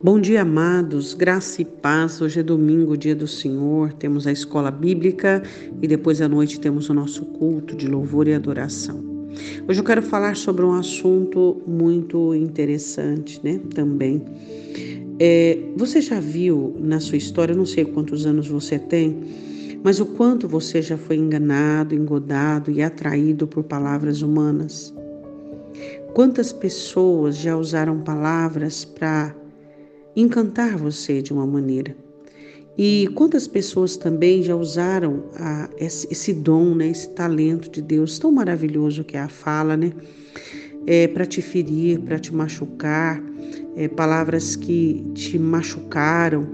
Bom dia, amados, graça e paz. Hoje é domingo, dia do Senhor. Temos a escola bíblica e depois à noite temos o nosso culto de louvor e adoração. Hoje eu quero falar sobre um assunto muito interessante, né? Também. É, você já viu na sua história, não sei quantos anos você tem, mas o quanto você já foi enganado, engodado e atraído por palavras humanas? Quantas pessoas já usaram palavras para encantar você de uma maneira. E quantas pessoas também já usaram a, esse, dom, né, esse talento de Deus tão maravilhoso que é a fala, né? É, para te ferir, para te machucar, é, palavras que te machucaram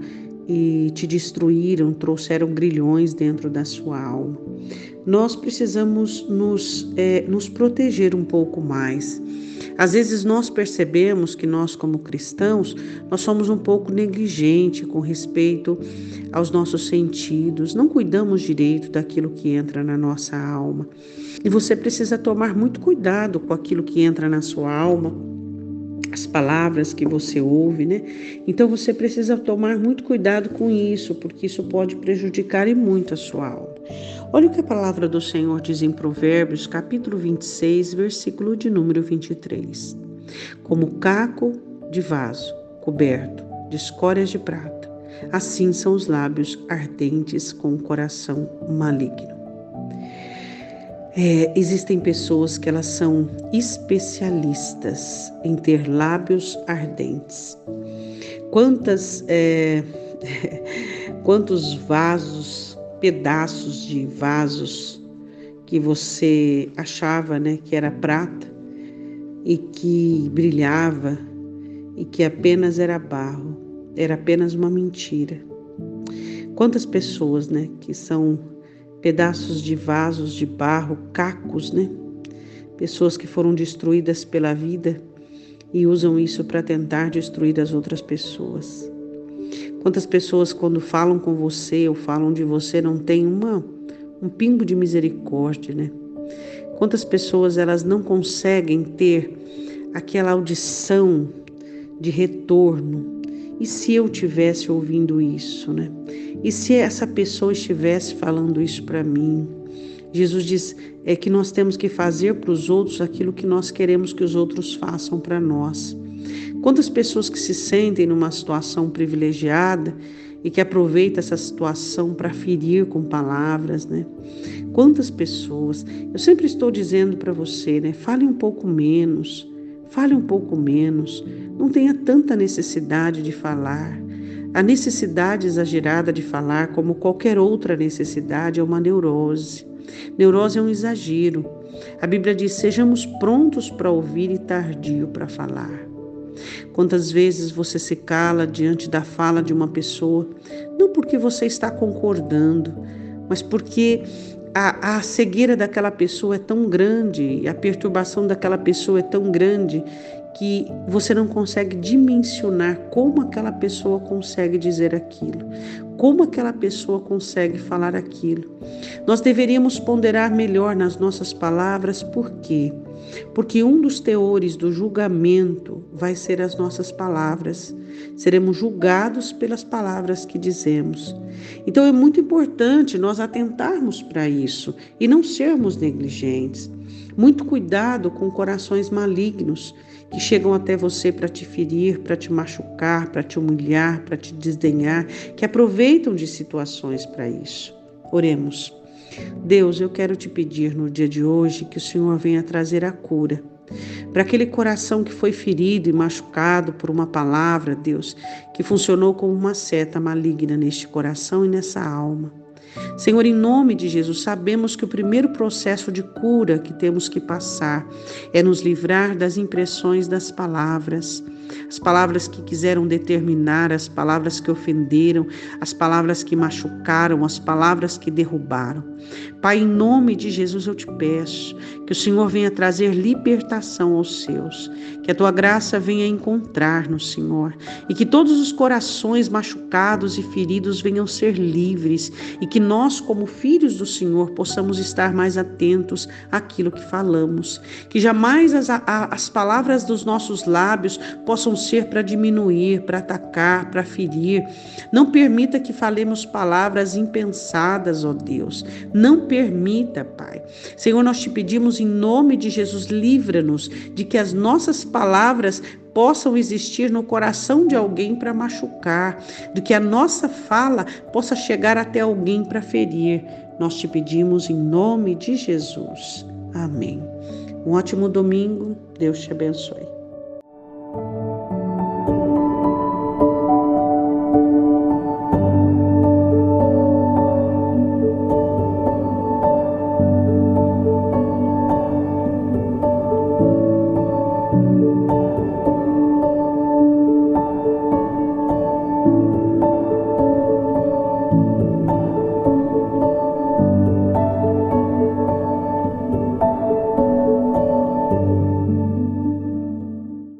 e te destruíram, trouxeram grilhões dentro da sua alma. Nós precisamos nos, é, nos proteger um pouco mais às vezes nós percebemos que nós, como cristãos, nós somos um pouco negligentes com respeito aos nossos sentidos, não cuidamos direito daquilo que entra na nossa alma. E você precisa tomar muito cuidado com aquilo que entra na sua alma, as palavras que você ouve, né? Então você precisa tomar muito cuidado com isso, porque isso pode prejudicar e muito a sua alma. Olha o que a palavra do Senhor diz em Provérbios, capítulo 26, versículo de número 23. Como caco de vaso coberto de escórias de prata, assim são os lábios ardentes com o coração maligno. É, existem pessoas que elas são especialistas em ter lábios ardentes. Quantas, é, quantos vasos, pedaços de vasos que você achava, né, que era prata e que brilhava e que apenas era barro, era apenas uma mentira. Quantas pessoas, né, que são pedaços de vasos de barro, cacos, né? Pessoas que foram destruídas pela vida e usam isso para tentar destruir as outras pessoas. Quantas pessoas, quando falam com você ou falam de você, não têm uma, um pingo de misericórdia, né? Quantas pessoas elas não conseguem ter aquela audição de retorno? E se eu tivesse ouvindo isso, né? E se essa pessoa estivesse falando isso para mim? Jesus diz é que nós temos que fazer para os outros aquilo que nós queremos que os outros façam para nós. Quantas pessoas que se sentem numa situação privilegiada e que aproveitam essa situação para ferir com palavras, né? Quantas pessoas? Eu sempre estou dizendo para você, né? Fale um pouco menos, fale um pouco menos, não tenha tanta necessidade de falar. A necessidade exagerada de falar, como qualquer outra necessidade, é uma neurose. Neurose é um exagero. A Bíblia diz: sejamos prontos para ouvir e tardio para falar. Quantas vezes você se cala diante da fala de uma pessoa, não porque você está concordando, mas porque a, a cegueira daquela pessoa é tão grande, a perturbação daquela pessoa é tão grande que você não consegue dimensionar como aquela pessoa consegue dizer aquilo, como aquela pessoa consegue falar aquilo. Nós deveríamos ponderar melhor nas nossas palavras, por quê? Porque um dos teores do julgamento vai ser as nossas palavras. Seremos julgados pelas palavras que dizemos. Então é muito importante nós atentarmos para isso e não sermos negligentes. Muito cuidado com corações malignos que chegam até você para te ferir, para te machucar, para te humilhar, para te desdenhar, que aproveitam de situações para isso. Oremos. Deus, eu quero te pedir no dia de hoje que o Senhor venha trazer a cura para aquele coração que foi ferido e machucado por uma palavra, Deus, que funcionou como uma seta maligna neste coração e nessa alma. Senhor, em nome de Jesus, sabemos que o primeiro processo de cura que temos que passar é nos livrar das impressões das palavras as palavras que quiseram determinar, as palavras que ofenderam, as palavras que machucaram, as palavras que derrubaram. Pai, em nome de Jesus eu te peço que o Senhor venha trazer libertação aos seus, que a tua graça venha encontrar-nos, Senhor, e que todos os corações machucados e feridos venham ser livres e que nós, como filhos do Senhor, possamos estar mais atentos àquilo que falamos, que jamais as, as palavras dos nossos lábios possam possam ser para diminuir, para atacar, para ferir. Não permita que falemos palavras impensadas, ó Deus. Não permita, Pai. Senhor, nós te pedimos em nome de Jesus, livra-nos de que as nossas palavras possam existir no coração de alguém para machucar, de que a nossa fala possa chegar até alguém para ferir. Nós te pedimos em nome de Jesus. Amém. Um ótimo domingo. Deus te abençoe.